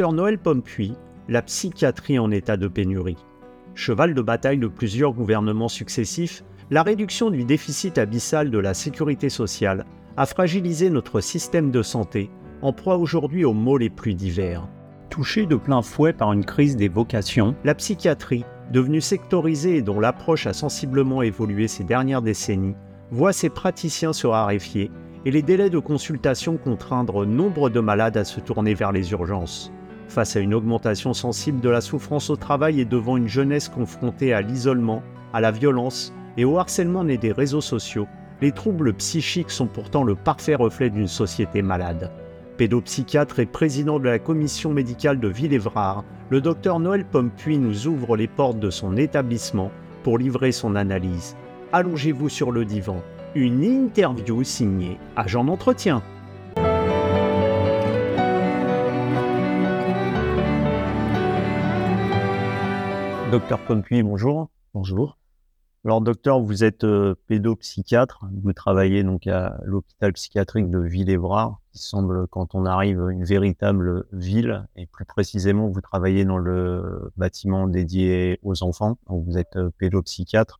docteur Noël Pompuy, la psychiatrie en état de pénurie. Cheval de bataille de plusieurs gouvernements successifs, la réduction du déficit abyssal de la sécurité sociale a fragilisé notre système de santé, en proie aujourd'hui aux maux les plus divers. Touchée de plein fouet par une crise des vocations, la psychiatrie, devenue sectorisée et dont l'approche a sensiblement évolué ces dernières décennies, voit ses praticiens se raréfier et les délais de consultation contraindre nombre de malades à se tourner vers les urgences. Face à une augmentation sensible de la souffrance au travail et devant une jeunesse confrontée à l'isolement, à la violence et au harcèlement né des réseaux sociaux, les troubles psychiques sont pourtant le parfait reflet d'une société malade. Pédopsychiatre et président de la commission médicale de Villévrard, le docteur Noël Pompuy nous ouvre les portes de son établissement pour livrer son analyse. Allongez-vous sur le divan une interview signée Agent d'entretien. Docteur Pompuy, bonjour. Bonjour. Alors, docteur, vous êtes euh, pédopsychiatre. Vous travaillez donc à l'hôpital psychiatrique de Villévrard, qui semble, quand on arrive, une véritable ville. Et plus précisément, vous travaillez dans le bâtiment dédié aux enfants. vous êtes euh, pédopsychiatre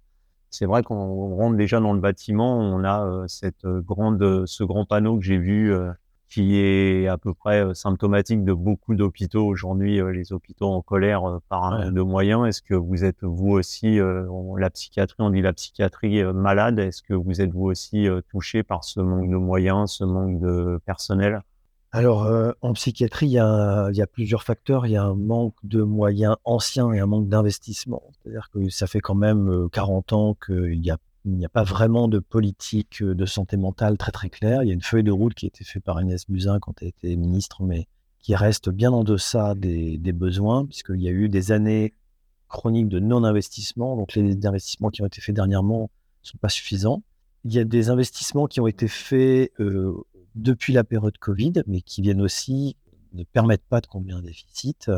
c'est vrai qu'on rentre déjà dans le bâtiment, on a euh, cette grande, ce grand panneau que j'ai vu qui est à peu près symptomatique de beaucoup d'hôpitaux aujourd'hui, les hôpitaux en colère par un manque de moyens. Est-ce que vous êtes vous aussi, la psychiatrie, on dit la psychiatrie malade, est-ce que vous êtes vous aussi touché par ce manque de moyens, ce manque de personnel? Alors, euh, en psychiatrie, il y, a, plusieurs facteurs. Il y a un manque de moyens anciens et un manque d'investissement. C'est-à-dire que ça fait quand même 40 euh, ans qu'il n'y a, a, pas vraiment de politique de santé mentale très très claire. Il y a une feuille de route qui a été faite par Inès Buzyn quand elle était ministre, mais qui reste bien en deçà des, des besoins, puisqu'il y a eu des années chroniques de non-investissement. Donc, les investissements qui ont été faits dernièrement ne sont pas suffisants. Il y a des investissements qui ont été faits depuis la période Covid, mais qui viennent aussi ne permettent pas de combler un déficit.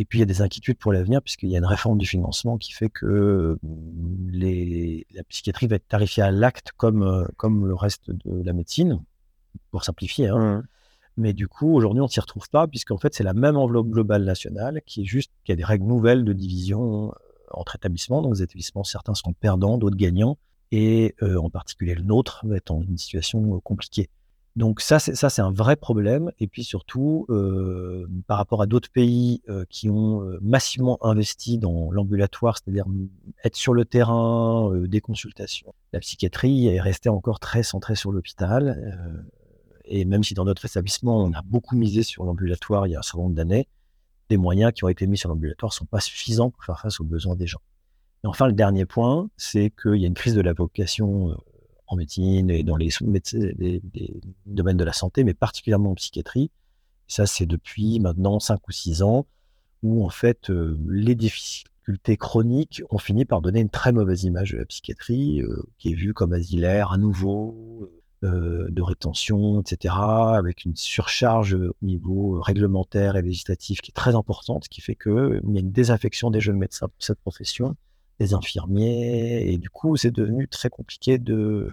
Et puis il y a des inquiétudes pour l'avenir, puisqu'il y a une réforme du financement qui fait que mmh, les, la psychiatrie va être tarifiée à l'acte comme, euh, comme le reste de la médecine, pour simplifier. Hein. Mmh. Mais du coup, aujourd'hui, on ne s'y retrouve pas, puisqu'en fait, c'est la même enveloppe globale nationale qui est juste qu'il y a des règles nouvelles de division euh, entre établissements. Donc, les établissements, certains seront perdants, d'autres gagnants. Et euh, en particulier, le nôtre va être dans une situation compliquée. Donc ça, c'est ça, c'est un vrai problème. Et puis surtout, euh, par rapport à d'autres pays euh, qui ont euh, massivement investi dans l'ambulatoire, c'est-à-dire être sur le terrain, des consultations, la psychiatrie est restée encore très centrée sur l'hôpital. et même si dans notre établissement, on a beaucoup misé sur l'ambulatoire il y a un certain nombre d'années, les moyens qui ont été mis sur l'ambulatoire sont pas suffisants pour faire face aux besoins des gens. Et enfin, le dernier point, c'est qu'il y a une crise de la vocation en médecine et dans les, domaines de la santé, mais particulièrement en psychiatrie. Ça, c'est depuis maintenant 5 ou 6 ans, où en fait, euh, les difficultés chroniques ont fini par donner une très mauvaise image de la psychiatrie, euh, qui est vue comme asilaire à nouveau, euh, de rétention, etc., avec une surcharge au niveau réglementaire et législatif qui est très importante, ce qui fait qu'il y a une désaffection des jeunes médecins pour cette profession des infirmiers. Et du coup, c'est devenu très compliqué de,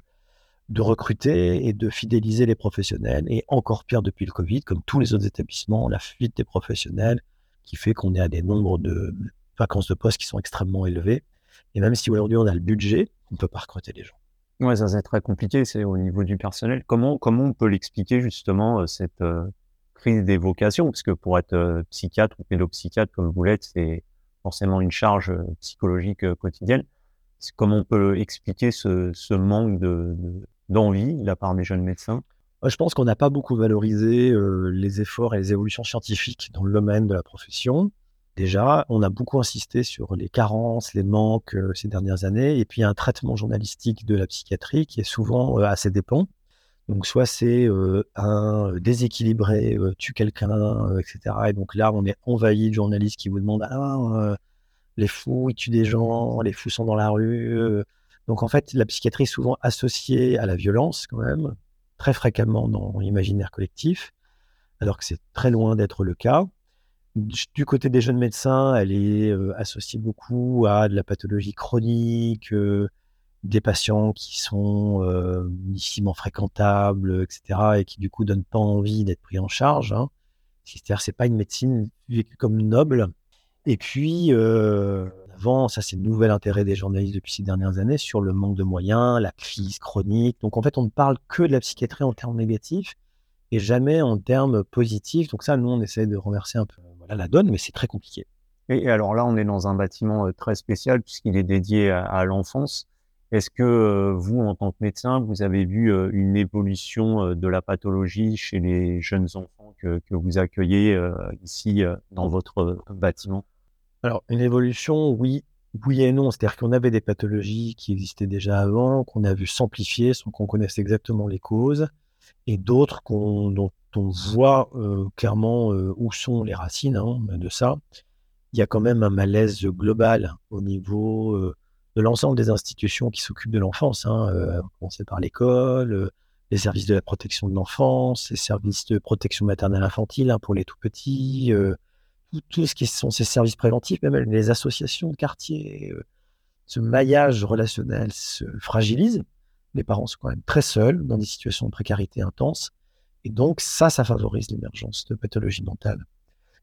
de recruter et de fidéliser les professionnels. Et encore pire depuis le Covid, comme tous les autres établissements, la fuite des professionnels qui fait qu'on est à des nombres de vacances de poste qui sont extrêmement élevés. Et même si aujourd'hui on a le budget, on ne peut pas recruter les gens. Ouais, ça c'est très compliqué, c'est au niveau du personnel. Comment, comment on peut l'expliquer justement euh, cette euh, crise des vocations? Parce que pour être euh, psychiatre ou pédopsychiatre comme vous l'êtes, c'est forcément une charge euh, psychologique euh, quotidienne. Comment on peut expliquer ce, manque d'envie de, la part des jeunes médecins Je pense qu'on n'a pas beaucoup valorisé euh, les efforts et les évolutions scientifiques dans le domaine de la profession. Déjà, on a beaucoup insisté sur les carences, les manques ces dernières années, et puis un traitement journalistique de la psychiatrie qui est souvent assez dépend. Donc soit c'est un déséquilibré tue quelqu'un, etc. Et donc là, on est envahi de journalistes qui vous demandent ah, les fous, ils tuent des gens, les fous sont dans la rue. Donc en fait, la psychiatrie est souvent associée à la violence quand même, très fréquemment dans l'imaginaire collectif, alors que c'est très loin d'être le cas. Du côté des jeunes médecins, elle est associée beaucoup à de la pathologie chronique, des patients qui sont difficilement fréquentables, etc., et qui du coup donnent pas envie d'être pris en charge. Hein. C'est-à-dire, c'est pas une médecine vécue comme noble. Et puis, euh, avant, ça c'est le nouvel intérêt des journalistes depuis ces dernières années sur le manque de moyens, la crise chronique. Donc en fait, on ne parle que de la psychiatrie en termes négatifs et jamais en termes positifs. Donc ça, nous, on essaie de renverser un peu voilà, la donne, mais c'est très compliqué. Et alors là, on est dans un bâtiment très spécial puisqu'il est dédié à, l'enfance. Est-ce que vous, en tant que médecin, vous avez vu une évolution de la pathologie chez les jeunes enfants que, vous accueillez ici dans votre bâtiment? Alors, une évolution, oui, oui et non. C'est-à-dire qu'on avait des pathologies qui existaient déjà avant, qu'on a vu s'amplifier sans qu'on connaisse exactement les causes, et d'autres dont on voit clairement où sont les racines hein, de ça il y a quand même un malaise global au niveau de l'ensemble des institutions qui s'occupent de l'enfance, hein, euh, commencer par l'école, euh, les services de la protection de l'enfance, les services de protection maternelle infantile hein, pour les tout petits, tout, ce qui sont ces services préventifs, même les associations de quartier. ce maillage relationnel se fragilise. Les parents sont quand même très seuls dans des situations de précarité intense. Et donc, ça, ça favorise l'émergence de pathologies mentales.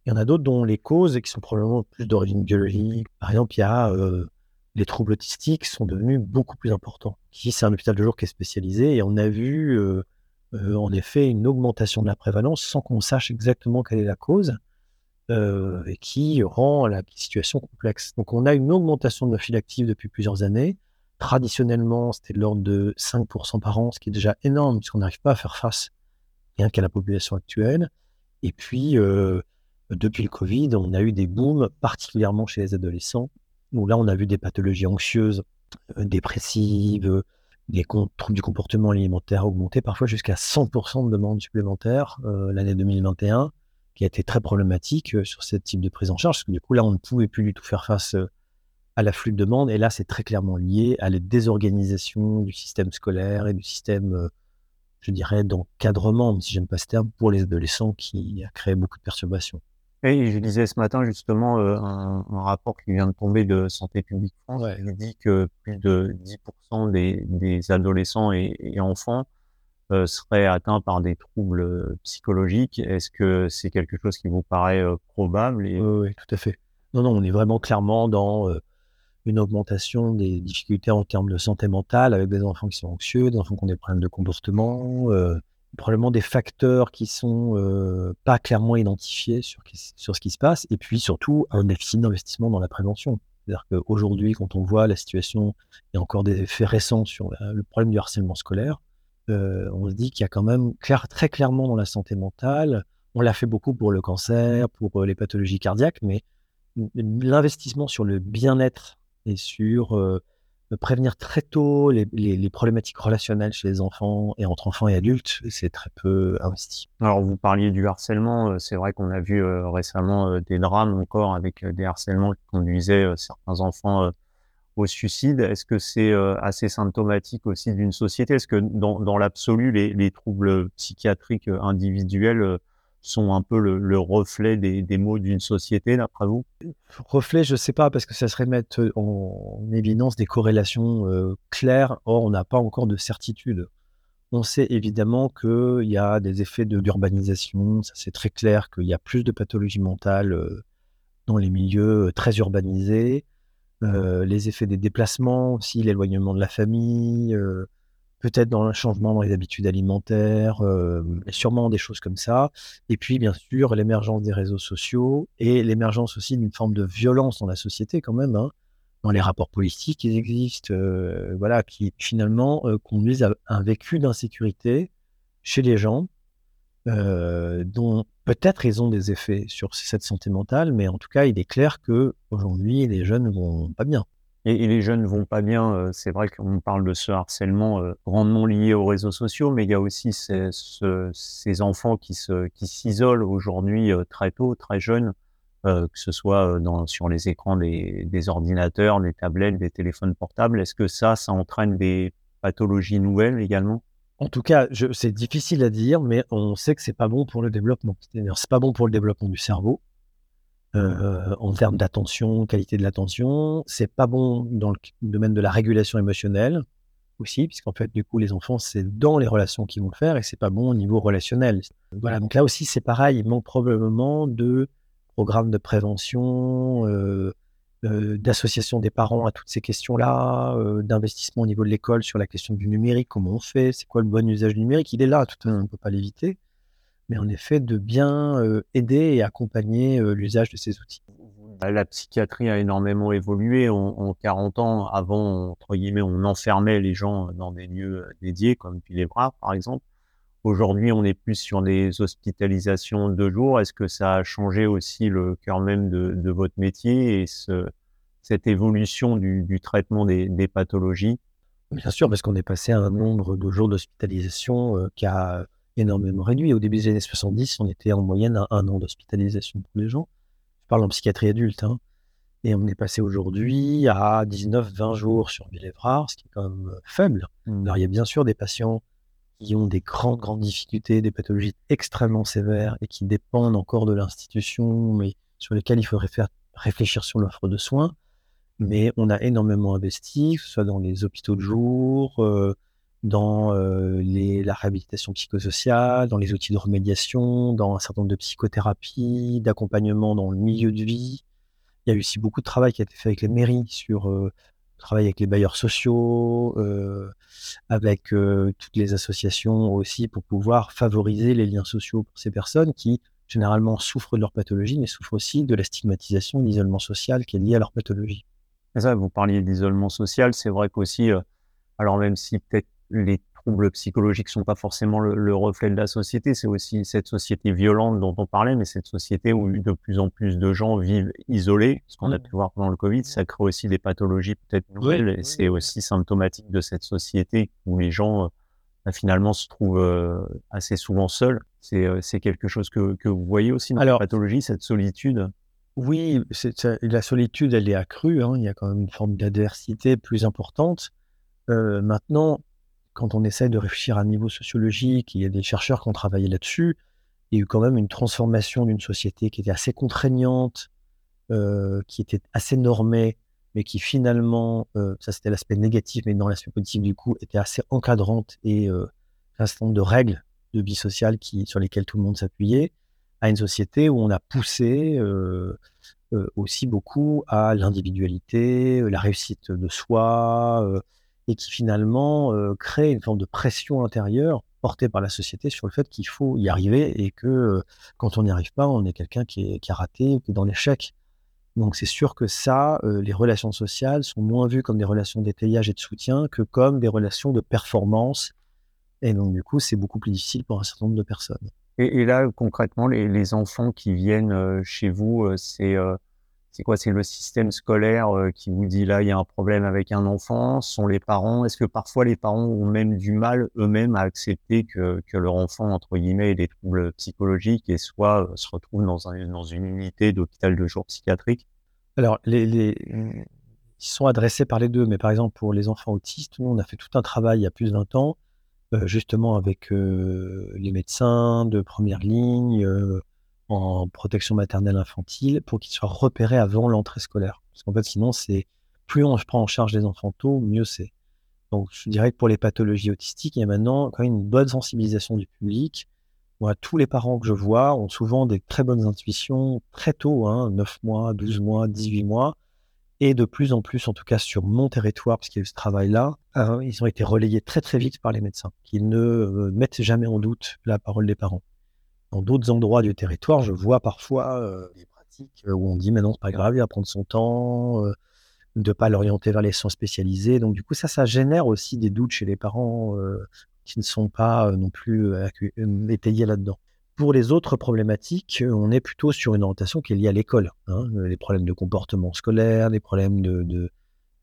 Il y en a d'autres dont les causes, qui sont probablement plus d'origine biologique, par exemple, il y a euh, les troubles autistiques sont devenus beaucoup plus importants. Ici, c'est un hôpital de jour qui est spécialisé et on a vu euh, euh, en effet une augmentation de la prévalence sans qu'on sache exactement quelle est la cause et qui rend la situation complexe. Donc on a une augmentation de la file active depuis plusieurs années. Traditionnellement, c'était de l'ordre de 5% par an, ce qui est déjà énorme puisqu'on n'arrive pas à faire face rien qu'à la population actuelle. Et puis, depuis le Covid, on a eu des booms, particulièrement chez les adolescents, là, on a vu des pathologies anxieuses, euh, dépressives, des troubles du comportement alimentaire augmenter, parfois jusqu'à 100% de demandes supplémentaires euh, l'année 2021, qui a été très problématique euh, sur ce type de prise en charge, parce que du coup, là, on ne pouvait plus du tout faire face à l'afflux de demandes, et là, c'est très clairement lié à la désorganisation du système scolaire et du système je dirais, d'encadrement, si j'aime pas ce terme, pour les adolescents qui a créé beaucoup de perturbations. Et je disais ce matin justement euh, un, rapport qui vient de tomber de Santé publique France qui dit que plus de 10% des, adolescents et, enfants euh, seraient atteints par des troubles euh, psychologiques. Est-ce que c'est quelque chose qui vous paraît probable oui, tout à fait. Non, non, on est vraiment clairement dans une augmentation des difficultés en termes de santé mentale avec des enfants qui sont anxieux, des enfants qui ont des problèmes de comportement probablement des facteurs qui sont euh, pas clairement identifiés sur, ce qui se passe, et puis surtout un déficit d'investissement dans la prévention. C'est-à-dire qu'aujourd'hui, quand on voit la situation, a encore des effets récents sur le problème du harcèlement scolaire, euh, on se dit qu'il y a quand même très clairement dans la santé mentale, on l'a fait beaucoup pour le cancer, pour euh, les pathologies cardiaques, mais l'investissement sur le bien-être et sur prévenir très tôt les, problématiques relationnelles chez les enfants et entre enfants et adultes, c'est très peu investi. Alors vous parliez du harcèlement, euh, c'est vrai qu'on a vu euh, récemment euh, des drames encore avec des harcèlements qui conduisaient certains enfants au suicide. Est-ce que c'est assez symptomatique aussi d'une société? Est-ce que dans, l'absolu, les, troubles psychiatriques individuels sont un peu le, reflet des, maux d'une société, d'après vous? Reflet, je ne sais pas, parce que ça serait mettre en, évidence des corrélations euh, claires. Or, on n'a pas encore de certitude. On sait évidemment qu'il y a des effets d'urbanisation. Ça, c'est très clair qu'il y a plus de pathologies mentales euh, dans les milieux euh, très urbanisés. les effets des déplacements aussi, l'éloignement de la famille, peut-être dans le changement dans les habitudes alimentaires, euh, sûrement des choses comme ça. Et puis, bien sûr, l'émergence des réseaux sociaux et l'émergence aussi d'une forme de violence dans la société quand même, hein, dans les rapports politiques qui existent, euh, voilà, qui finalement euh, conduisent à un vécu d'insécurité chez les gens, dont peut-être ils ont des effets sur cette santé mentale, mais en tout cas, il est clair que aujourd'hui, les jeunes ne vont pas bien. Et, les jeunes ne vont pas bien. Euh, c'est vrai qu'on parle de ce harcèlement euh, grandement lié aux réseaux sociaux, mais il y a aussi ces, enfants qui s'isolent aujourd'hui euh, très tôt, très jeunes, que ce soit sur les écrans des, des, ordinateurs, des tablettes, des téléphones portables. Est-ce que ça, ça entraîne des pathologies nouvelles également? En tout cas, c'est difficile à dire, mais on sait que c'est pas bon pour le développement. C'est pas bon pour le développement du cerveau. Euh, en termes d'attention, qualité de l'attention. C'est pas bon dans le domaine de la régulation émotionnelle. aussi, puisqu'en fait, du coup, les enfants, c'est dans les relations qu'ils vont le faire et c'est pas bon au niveau relationnel. Voilà, donc là aussi, c'est pareil, il manque probablement de programmes de prévention, euh, euh, d'association des parents à toutes ces questions-là, d'investissement au niveau de l'école sur la question du numérique, comment on fait, c'est quoi le bon usage du numérique, il est là, tout on ne peut pas l'éviter, mais en effet, de bien aider et accompagner l'usage de ces outils. Bah, la psychiatrie a énormément évolué. En, 40 ans, avant, entre guillemets, on enfermait les gens dans des lieux dédiés, comme Pilevra, par exemple. Aujourd'hui, on est plus sur des hospitalisations de jour. Est-ce que ça a changé aussi le cœur même de, votre métier et ce, cette évolution du, traitement des, pathologies? Bien sûr, parce qu'on est passé à un nombre de jours d'hospitalisation euh, qui a énormément réduit. Au début des années 70, on était en moyenne à un an d'hospitalisation pour les gens parle en psychiatrie adulte. Hein. Et on est passé aujourd'hui à 19-20 jours sur Villévrard, ce qui est quand même euh, faible. Mmh. Alors, il y a bien sûr des patients qui ont des grandes, grandes difficultés, des pathologies extrêmement sévères et qui dépendent encore de l'institution, mais sur lesquels il faudrait faire réfléchir sur l'offre de soins. Mais on a énormément investi, que ce soit dans les hôpitaux de jour, euh, dans euh, la réhabilitation psychosociale, dans les outils de remédiation, dans un certain nombre de psychothérapies, d'accompagnement dans le milieu de vie. Il y a aussi beaucoup de travail qui a été fait avec les mairies sur euh, travail avec les bailleurs sociaux, euh, avec toutes les associations aussi pour pouvoir favoriser les liens sociaux pour ces personnes qui généralement souffrent de leur pathologie, mais souffrent aussi de la stigmatisation, de l'isolement social qui est lié à leur pathologie. ça, vous parliez d'isolement social, c'est vrai qu'aussi, alors même si peut-être les troubles psychologiques sont pas forcément le, reflet de la société, c'est aussi cette société violente dont on parlait, mais cette société où de plus en plus de gens vivent isolés, ce qu'on a mmh. pu voir pendant le Covid, ça crée aussi des pathologies peut-être nouvelles, c'est aussi symptomatique de cette société où les gens euh, bah, finalement se trouvent euh, assez souvent seuls. C'est euh, quelque chose que, que, vous voyez aussi dans la pathologie, cette solitude? Oui, la solitude, elle est accrue, hein, il y a quand même une forme d'adversité plus importante. maintenant, quand on essaie de réfléchir à un niveau sociologique, il y a des chercheurs qui ont travaillé là-dessus, il y a eu quand même une transformation d'une société qui était assez contraignante, euh, qui était assez normée, mais qui finalement, euh, ça c'était l'aspect négatif, mais dans l'aspect positif du coup, était assez encadrante et euh, un certain nombre de règles de vie sociale sur lesquelles tout le monde s'appuyait, à une société où on a poussé aussi beaucoup à l'individualité, la réussite de soi, et qui finalement euh, crée une forme de pression intérieure portée par la société sur le fait qu'il faut y arriver et que euh, quand on n'y arrive pas, on est quelqu'un qui, a raté qui est dans l'échec. Donc c'est sûr que ça, euh, les relations sociales sont moins vues comme des relations d'étayage et de soutien que comme des relations de performance. Et donc du coup, c'est beaucoup plus difficile pour un certain nombre de personnes. Et, là, concrètement, les, enfants qui viennent chez vous, c'est c'est quoi C'est le système scolaire euh, qui vous dit là, il y a un problème avec un enfant? Sont les parents? Est-ce que parfois les parents ont même du mal eux-mêmes à accepter que, leur enfant, entre guillemets, ait des troubles psychologiques et soit euh, se retrouve dans, un, dans une unité d'hôpital de jour psychiatrique? Alors, ils sont adressés par les deux, mais par exemple, pour les enfants autistes, nous, on a fait tout un travail il y a plus d'un temps, euh, justement avec les médecins de première ligne en protection maternelle infantile pour qu'ils soient repérés avant l'entrée scolaire. Parce qu'en fait, sinon, c'est plus on prend en charge les enfants tôt, mieux c'est. Donc, je dirais que pour les pathologies autistiques, il y a maintenant quand même une bonne sensibilisation du public. Moi, tous les parents que je vois ont souvent des très bonnes intuitions très tôt, hein, 9 mois, 12 mois, 18 mois. Et de plus en plus, en tout cas sur mon territoire, parce qu'il y a eu ce travail-là, hein, ils ont été relayés très très vite par les médecins, qui ne euh, mettent jamais en doute la parole des parents d'autres endroits du territoire, je vois parfois euh, des pratiques euh, où on dit mais non, c'est pas grave, il va prendre son temps, euh, de pas l'orienter vers les soins spécialisés. Donc du coup, ça, ça génère aussi des doutes chez les parents qui ne sont pas non plus étayés là-dedans. Pour les autres problématiques, on est plutôt sur une orientation qui est liée à l'école. Hein, les problèmes de comportement scolaire, les problèmes de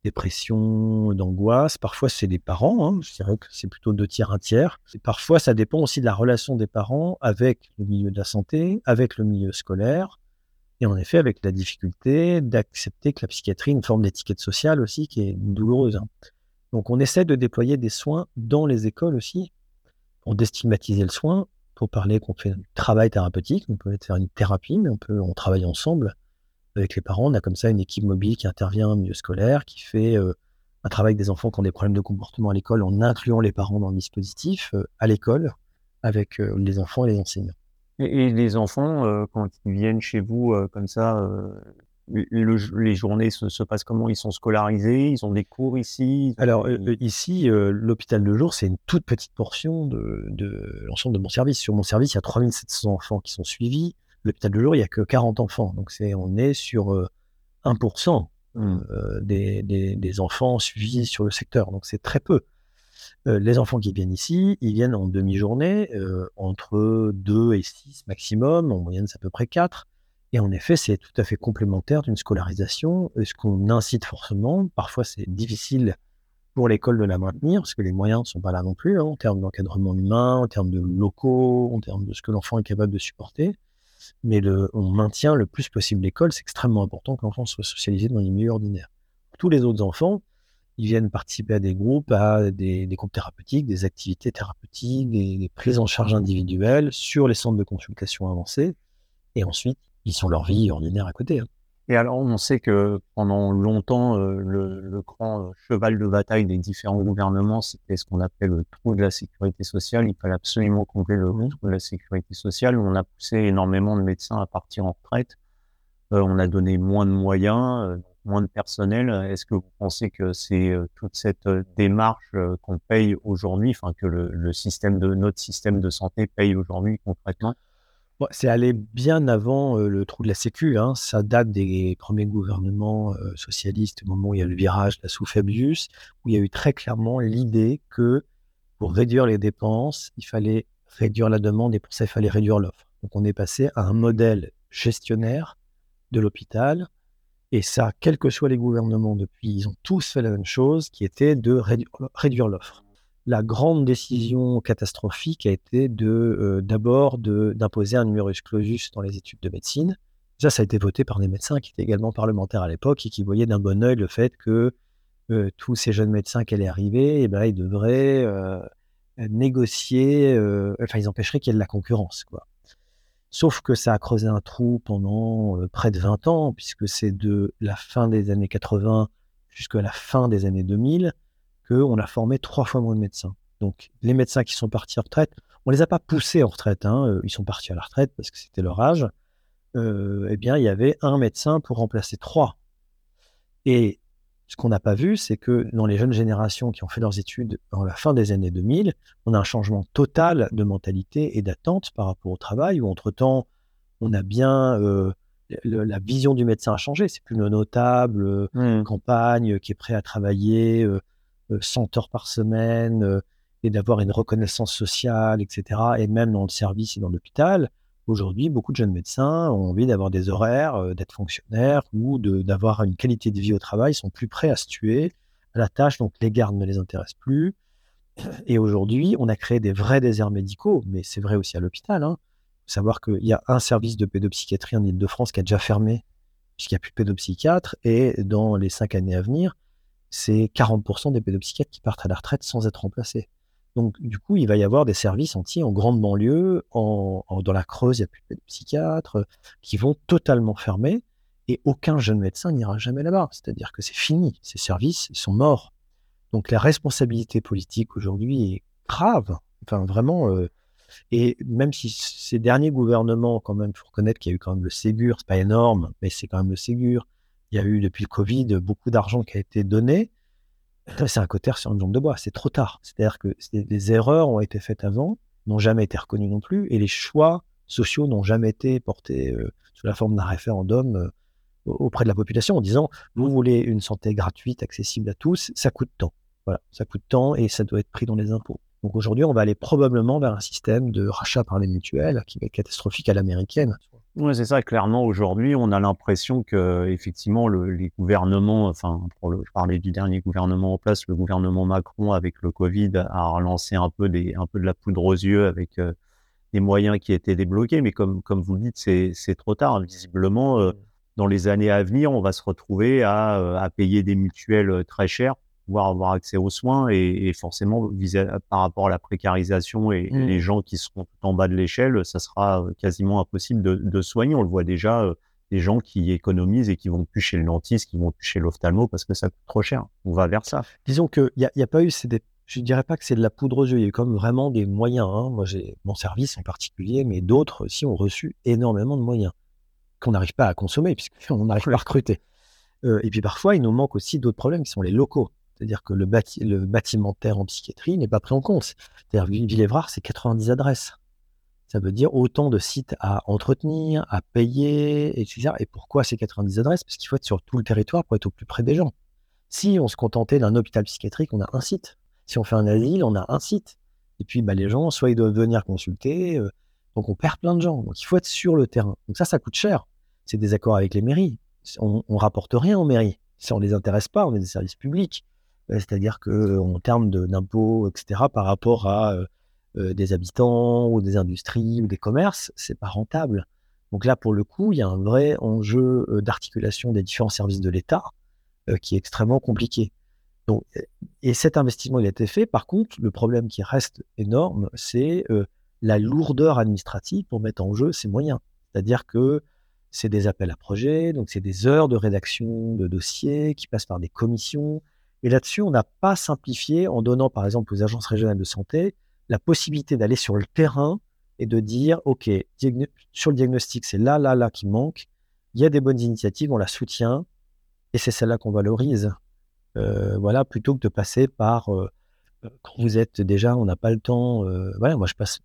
dépression, d'angoisse. Parfois, c'est des parents. Hein. Je dirais que c'est plutôt deux tiers, un tiers. Et parfois, ça dépend aussi de la relation des parents avec le milieu de la santé, avec le milieu scolaire. Et en effet, avec la difficulté d'accepter que la psychiatrie est une forme d'étiquette sociale aussi qui est douloureuse. Hein. Donc, on essaie de déployer des soins dans les écoles aussi pour déstigmatiser le soin, pour parler qu'on fait un travail thérapeutique. On peut faire une thérapie, mais on peut, on travaille ensemble avec les parents. On a comme ça une équipe mobile qui intervient au milieu scolaire, qui fait euh, un travail des enfants qui ont des problèmes de comportement à l'école en incluant les parents dans le dispositif à l'école avec les enfants et les enseignants. Et, les enfants, quand ils viennent chez vous comme ça, les journées se, passent comment? Ils sont scolarisés Ils ont des cours ici Alors ici, l'hôpital de jour, c'est une toute petite portion de, l'ensemble de mon service. Sur mon service, il y a 3700 enfants qui sont suivis. L'hôpital de jour, il n'y a que 40 enfants. Donc c'est, on est sur 1% mmh. des, des, enfants suivis sur le secteur. Donc c'est très peu. les enfants qui viennent ici, ils viennent en demi-journée, entre 2 et 6 maximum. En moyenne, c'est à peu près 4. Et en effet, c'est tout à fait complémentaire d'une scolarisation, ce qu'on incite forcément. Parfois, c'est difficile pour l'école de la maintenir, parce que les moyens ne sont pas là non plus, hein, en termes d'encadrement humain, en termes de locaux, en termes de ce que l'enfant est capable de supporter. Mais on maintient le plus possible l'école. C'est extrêmement important que l'enfant soit socialisé dans les milieux ordinaires. tous les autres enfants, ils viennent participer à des groupes, à des, groupes thérapeutiques, des activités thérapeutiques, des, des prises en charge individuelles sur les centres de consultation avancés. Et ensuite, ils sont leur vie ordinaire à côté. Hein. Et alors, on sait que pendant longtemps, euh, le, grand euh, cheval de bataille des différents gouvernements, c'était ce qu'on appelait le trou de la sécurité sociale. Il fallait absolument combler le trou de la sécurité sociale. On a poussé énormément de médecins à partir en retraite. Euh, on a donné moins de moyens, moins de personnel. Est-ce que vous pensez que c'est toute cette démarche qu'on paye aujourd'hui, enfin que le, le, système de notre système de santé paye aujourd'hui concrètement? C'est allé bien avant le trou de la Sécu. Hein. Ça date des premiers gouvernements socialistes, au moment où il y a le virage la sous Fabius, où il y a eu très clairement l'idée que pour réduire les dépenses, il fallait réduire la demande et pour ça, il fallait réduire l'offre. Donc, on est passé à un modèle gestionnaire de l'hôpital. Et ça, quels que soient les gouvernements depuis, ils ont tous fait la même chose, qui était de réduire l'offre la grande décision catastrophique a été euh, d'abord d'imposer un numerus clausus dans les études de médecine. Ça, ça a été voté par des médecins qui étaient également parlementaires à l'époque et qui voyaient d'un bon oeil le fait que euh, tous ces jeunes médecins qui allaient arriver, eh ben, ils devraient euh, négocier, enfin, ils empêcheraient qu'il y ait de la concurrence. Quoi. Sauf que ça a creusé un trou pendant près de 20 ans, puisque c'est de la fin des années 80 jusqu'à la fin des années 2000 on a formé trois fois moins de médecins. Donc, les médecins qui sont partis en retraite, on les a pas poussés en retraite. Hein, euh, ils sont partis à la retraite parce que c'était leur âge. Euh, eh bien, il y avait un médecin pour remplacer trois. Et ce qu'on n'a pas vu, c'est que dans les jeunes générations qui ont fait leurs études dans la fin des années 2000, on a un changement total de mentalité et d'attente par rapport au travail, où entre-temps, on a bien... Euh, la vision du médecin a changé. C'est plus le notable, mmh. campagne, qui est prêt à travailler 100 heures par semaine euh, et d'avoir une reconnaissance sociale, etc. Et même dans le service et dans l'hôpital, aujourd'hui, beaucoup de jeunes médecins ont envie d'avoir des horaires, euh, d'être fonctionnaires ou d'avoir une qualité de vie au travail, sont plus prêts à se tuer à la tâche, donc les gardes ne les intéressent plus. Et aujourd'hui, on a créé des vrais déserts médicaux, mais c'est vrai aussi à l'hôpital. Hein. Savoir qu'il y a un service de pédopsychiatrie en Ile-de-France qui a déjà fermé, puisqu'il n'y a plus de pédopsychiatre, et dans les cinq années à venir, c'est 40% des pédopsychiatres qui partent à la retraite sans être remplacés. Donc, du coup, il va y avoir des services entiers en grande banlieue, en, dans la Creuse, il n'y a plus de pédopsychiatres, euh, qui vont totalement fermer et aucun jeune médecin n'ira jamais là-bas. C'est-à-dire que c'est fini, ces services sont morts. Donc, la responsabilité politique aujourd'hui est grave. Enfin, vraiment. Euh, et même si ces derniers gouvernements, quand même, il faut reconnaître qu'il y a eu quand même le Ségur, c'est pas énorme, mais c'est quand même le Ségur il y a eu depuis le Covid beaucoup d'argent qui a été donné. C'est un côté sur une jambe de bois, c'est trop tard. C'est-à-dire que des erreurs ont été faites avant, n'ont jamais été reconnues non plus, et les choix sociaux n'ont jamais été portés euh, sous la forme d'un référendum euh, auprès de la population en disant vous voulez une santé gratuite, accessible à tous, ça coûte tant. Voilà, ça coûte tant et ça doit être pris dans les impôts. Donc aujourd'hui, on va aller probablement vers un système de rachat par les mutuelles qui va être catastrophique à l'américaine. Oui, c'est ça. Clairement, aujourd'hui, on a l'impression que, effectivement, les gouvernements, enfin, pour le, je parlais du dernier gouvernement en place, le gouvernement Macron, avec le Covid, a relancé un peu, des, un peu de la poudre aux yeux avec euh, des moyens qui étaient débloqués. Mais comme, comme vous le dites, c'est trop tard. Visiblement, euh, dans les années à venir, on va se retrouver à, euh, à payer des mutuelles très chères pouvoir avoir accès aux soins et, forcément par rapport à la précarisation et, les mmh. gens qui seront tout en bas de l'échelle, ça sera quasiment impossible de, soigner. On le voit déjà, des gens qui économisent et qui vont plus chez le dentiste, qui vont plus chez l'ophtalmo parce que ça coûte trop cher. On va vers ça. Disons qu'il n'y a, y a pas eu, des, je ne dirais pas que c'est de la poudre aux yeux, il y a eu comme vraiment des moyens. Hein. Moi, j'ai mon service en particulier, mais d'autres aussi ont reçu énormément de moyens qu'on n'arrive pas à consommer puisqu'on n'arrive pas à recruter. Euh, et puis parfois, il nous manque aussi d'autres problèmes qui sont les locaux. C'est-à-dire que le, le, bâtimentaire en psychiatrie n'est pas pris en compte. C'est-à-dire Villévrard, c'est 90 adresses. Ça veut dire autant de sites à entretenir, à payer, etc. Et pourquoi ces 90 adresses? Parce qu'il faut être sur tout le territoire pour être au plus près des gens. Si on se contentait d'un hôpital psychiatrique, on a un site. Si on fait un asile, on a un site. Et puis bah, les gens, soit ils doivent venir consulter, euh, donc on perd plein de gens. Donc il faut être sur le terrain. Donc ça, ça coûte cher. C'est des accords avec les mairies. On, on rapporte rien aux mairies. Si on les intéresse pas, on est des services publics. Euh, c'est-à-dire que en termes d'impôts, etc., par rapport à des habitants ou des industries ou des commerces, c'est pas rentable. Donc là, pour le coup, il y a un vrai enjeu d'articulation des différents services de l'État qui est extrêmement compliqué. Donc, et cet investissement, il a été fait. Par contre, le problème qui reste énorme, c'est la lourdeur administrative pour mettre en jeu ces moyens. C'est-à-dire que c'est des appels à projets, donc c'est des heures de rédaction de dossiers qui passent par des commissions. Et là-dessus, on n'a pas simplifié en donnant, par exemple, aux agences régionales de santé la possibilité d'aller sur le terrain et de dire, OK, sur le diagnostic, c'est là, là, là qui manque. Il y a des bonnes initiatives, on la soutient et c'est celle-là qu'on valorise. Euh, voilà, plutôt que de passer par, euh, quand vous êtes déjà, on n'a pas le temps. Euh, voilà, moi je passe,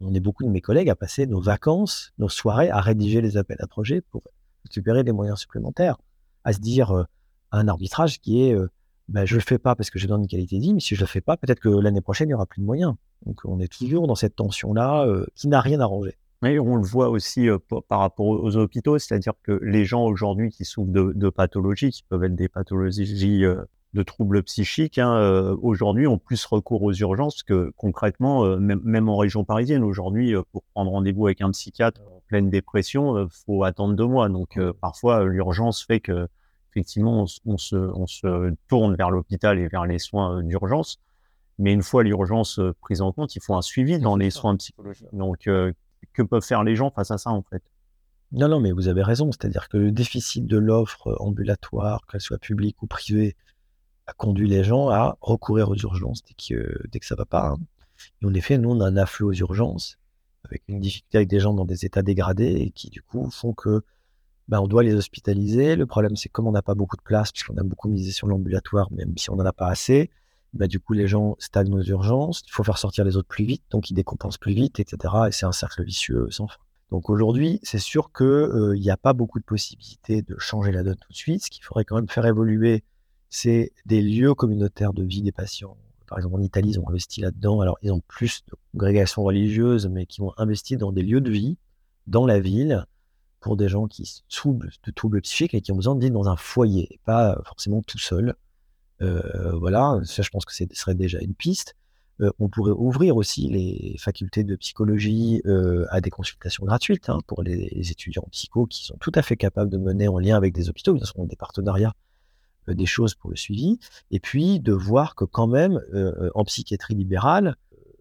on est beaucoup de mes collègues à passer nos vacances, nos soirées à rédiger les appels à projets pour récupérer des moyens supplémentaires, à se dire un arbitrage qui est ben, je ne le fais pas parce que j'ai besoin d'une qualité de vie, mais si je ne le fais pas, peut-être que l'année prochaine, il n'y aura plus de moyens. Donc on est toujours dans cette tension-là euh, qui n'a rien arrangé. Oui, on le voit aussi euh, par rapport aux hôpitaux, c'est-à-dire que les gens aujourd'hui qui souffrent de, pathologies, qui peuvent être des pathologies euh, de troubles psychiques, hein, aujourd'hui ont plus recours aux urgences que concrètement, même, en région parisienne, aujourd'hui, pour prendre rendez-vous avec un psychiatre en pleine dépression, il faut attendre deux mois. Donc parfois, l'urgence fait que effectivement, on, se, on se tourne vers l'hôpital et vers les soins d'urgence. Mais une fois l'urgence euh, prise en compte, il faut un suivi dans les soins psychologiques. Donc, euh, que peuvent faire les gens face à ça, en fait? Non, non, mais vous avez raison. C'est-à-dire que le déficit de l'offre ambulatoire, qu'elle soit publique ou privée, a conduit les gens à recourir aux urgences dès que, dès que ça va pas. Hein. Et en effet, nous, on a un afflux aux urgences, avec une difficulté avec des gens dans des états dégradés, et qui, du coup, font que ben, on doit les hospitaliser. Le problème, c'est comme on n'a pas beaucoup de place, puisqu'on a beaucoup misé sur l'ambulatoire, même si on n'en a pas assez, bah, du coup, les gens stagnent aux urgences, il faut faire sortir les autres plus vite, donc ils décompensent plus vite, etc. Et c'est un cercle vicieux sans fin. Donc aujourd'hui, c'est sûr qu'il euh, n'y a pas beaucoup de possibilités de changer la donne tout de suite. Ce qu'il faudrait quand même faire évoluer, c'est des lieux communautaires de vie des patients. Par exemple, en Italie, ils ont investi là-dedans. Alors, ils ont plus de congrégations religieuses, mais qui ont investi dans des lieux de vie, dans la ville, pour des gens qui souffrent de troubles psychiques et qui ont besoin de vivre dans un foyer, pas forcément tout seul. Euh, voilà, ça, je pense que ce serait déjà une piste. Euh, on pourrait ouvrir aussi les facultés de psychologie euh, à des consultations gratuites hein, pour les, étudiants psycho qui sont tout à fait capables de mener en lien avec des hôpitaux, bien sûr, des partenariats, des choses pour le suivi, et puis de voir que quand même, en psychiatrie libérale,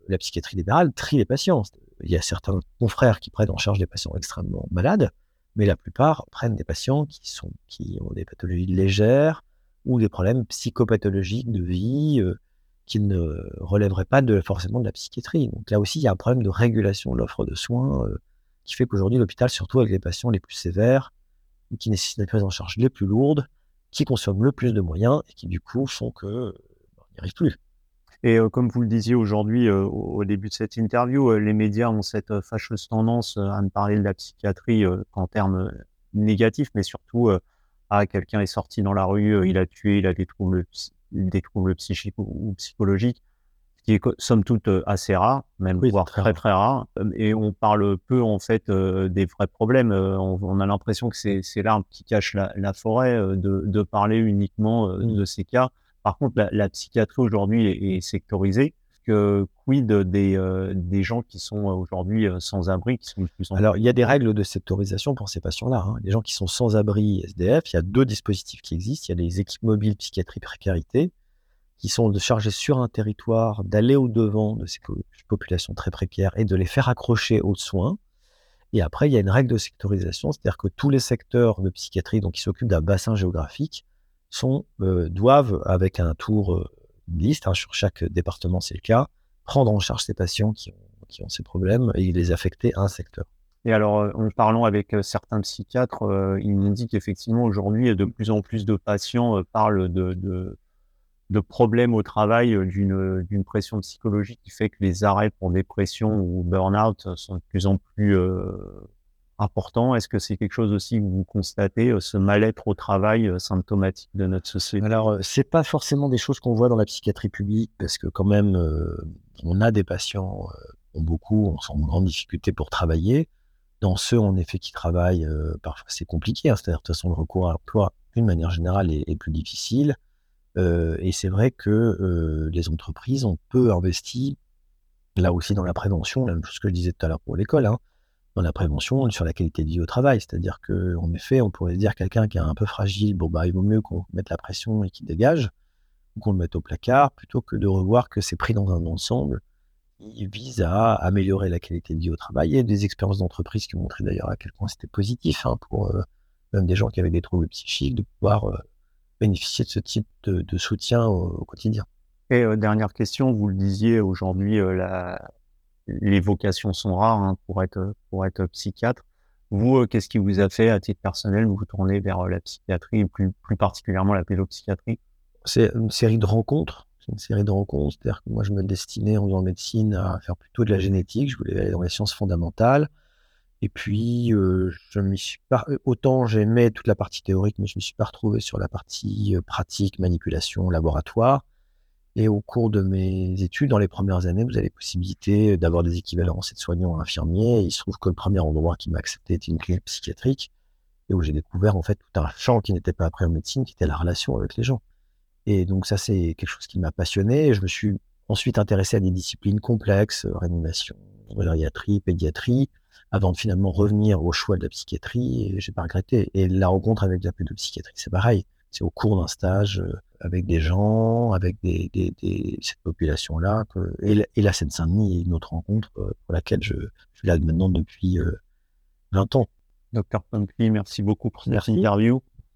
la psychiatrie libérale trie les patients. Il y a certains confrères qui prennent en charge des patients extrêmement malades, mais la plupart prennent des patients qui, sont, qui ont des pathologies légères, ou des problèmes psychopathologiques de vie euh, qui ne relèveraient pas forcément de la psychiatrie. Donc là aussi, il y a un problème de régulation de l'offre de soins euh, qui fait qu'aujourd'hui, l'hôpital, surtout avec les patients les plus sévères, qui nécessitent des prises en charge les plus lourdes, qui consomment le plus de moyens et qui du coup font que euh, n'y arrive plus. Et comme vous le disiez aujourd'hui au début de cette interview, les médias ont cette fâcheuse tendance à ne parler de la psychiatrie qu'en termes négatifs, mais surtout ah, quelqu'un est sorti dans la rue, euh, il a tué, il a des troubles, des troubles psychiques ou, psychologiques, ce qui est somme toute euh, assez rare, même voire très, très rare. Et on parle peu en fait euh, des vrais problèmes. On, a l'impression que c'est l'arbre qui cache la, forêt, de, de, parler uniquement mmh. de ces cas. Par contre, la, la psychiatrie aujourd'hui est, est sectorisée quid des, euh, des gens qui sont aujourd'hui euh, sans abri, qui sont plus Alors, il y a des règles de sectorisation pour ces patients-là. Hein. Les gens qui sont sans abri SDF, il y a deux dispositifs qui existent. Il y a les équipes mobiles psychiatrie précarité, qui sont de charger sur un territoire, d'aller au-devant de ces populations très précaires et de les faire accrocher aux soins. Et après, il y a une règle de sectorisation, c'est-à-dire que tous les secteurs de psychiatrie donc, qui s'occupent d'un bassin géographique euh, doivent, avec un tour euh, liste, hein, sur chaque département c'est le cas, prendre en charge ces patients qui ont, ces problèmes et les affecter à un secteur. Et alors, euh, en parlant avec certains psychiatres, ils m'ont dit qu'effectivement, aujourd'hui, de plus en plus de patients parlent de, problèmes au travail, d'une pression psychologique qui fait que les arrêts pour dépression ou burn-out sont de plus en plus important Est-ce que c'est quelque chose aussi que vous constatez, ce mal-être au travail symptomatique de notre société? Alors, c'est pas forcément des choses qu'on voit dans la psychiatrie publique, parce que quand même, on a des patients, ont beaucoup, on sont en grande difficulté pour travailler. Dans ceux, en effet, qui travaillent, parfois c'est compliqué. Hein, c'est-à-dire, de toute façon, le recours à l'emploi, d'une manière générale, est, plus difficile. et c'est vrai que les entreprises ont peu investi, là aussi, dans la prévention, même chose que je disais tout à l'heure pour l'école, hein, dans la prévention sur la qualité de vie au travail. C'est-à-dire qu'en effet, on pourrait dire quelqu'un qui est un peu fragile, bon, bah, il vaut mieux qu'on mette la pression et qu'il dégage, ou qu'on le mette au placard, plutôt que de revoir que c'est pris dans un ensemble qui vise à améliorer la qualité de vie au travail. Il y a des expériences d'entreprise qui ont montré d'ailleurs à quel point c'était positif hein, pour euh, même des gens qui avaient des troubles psychiques de pouvoir euh, bénéficier de ce type de, soutien au, quotidien. Et euh, dernière question, vous le disiez aujourd'hui, la, les vocations sont rares hein, pour, être, pour être psychiatre. Vous, euh, qu'est-ce qui vous a fait à titre personnel vous tourner vers euh, la psychiatrie plus, plus particulièrement la pédopsychiatrie? C'est une série de rencontres. Une série de rencontres. C'est-à-dire que moi, je me destinais en faisant médecine à faire plutôt de la génétique. Je voulais aller dans les sciences fondamentales. Et puis, euh, autant j'aimais toute la partie théorique, mais je me suis pas retrouvé sur la partie pratique, manipulation, laboratoire. Et au cours de mes études, dans les premières années, vous avez possibilité d'avoir des équivalences de soignants infirmiers. il se trouve que le premier endroit qui m'a accepté était une clinique psychiatrique et où j'ai découvert en fait tout un champ qui n'était pas appris en médecine, qui était la relation avec les gens. Et donc ça, c'est quelque chose qui m'a passionné. je me suis ensuite intéressé à des disciplines complexes, euh, réanimation, gériatrie, pédiatrie, avant de finalement revenir au choix de la psychiatrie. Et j'ai pas regretté. Et la rencontre avec la pédopsychiatrie, c'est pareil. C'est au cours d'un stage euh, avec des gens, avec des, des, des cette population-là. Et, et, la Seine-Saint-Denis est une autre rencontre euh, pour laquelle je, suis là maintenant depuis 20 euh, ans. Docteur Pumpy, merci beaucoup pour cette interview.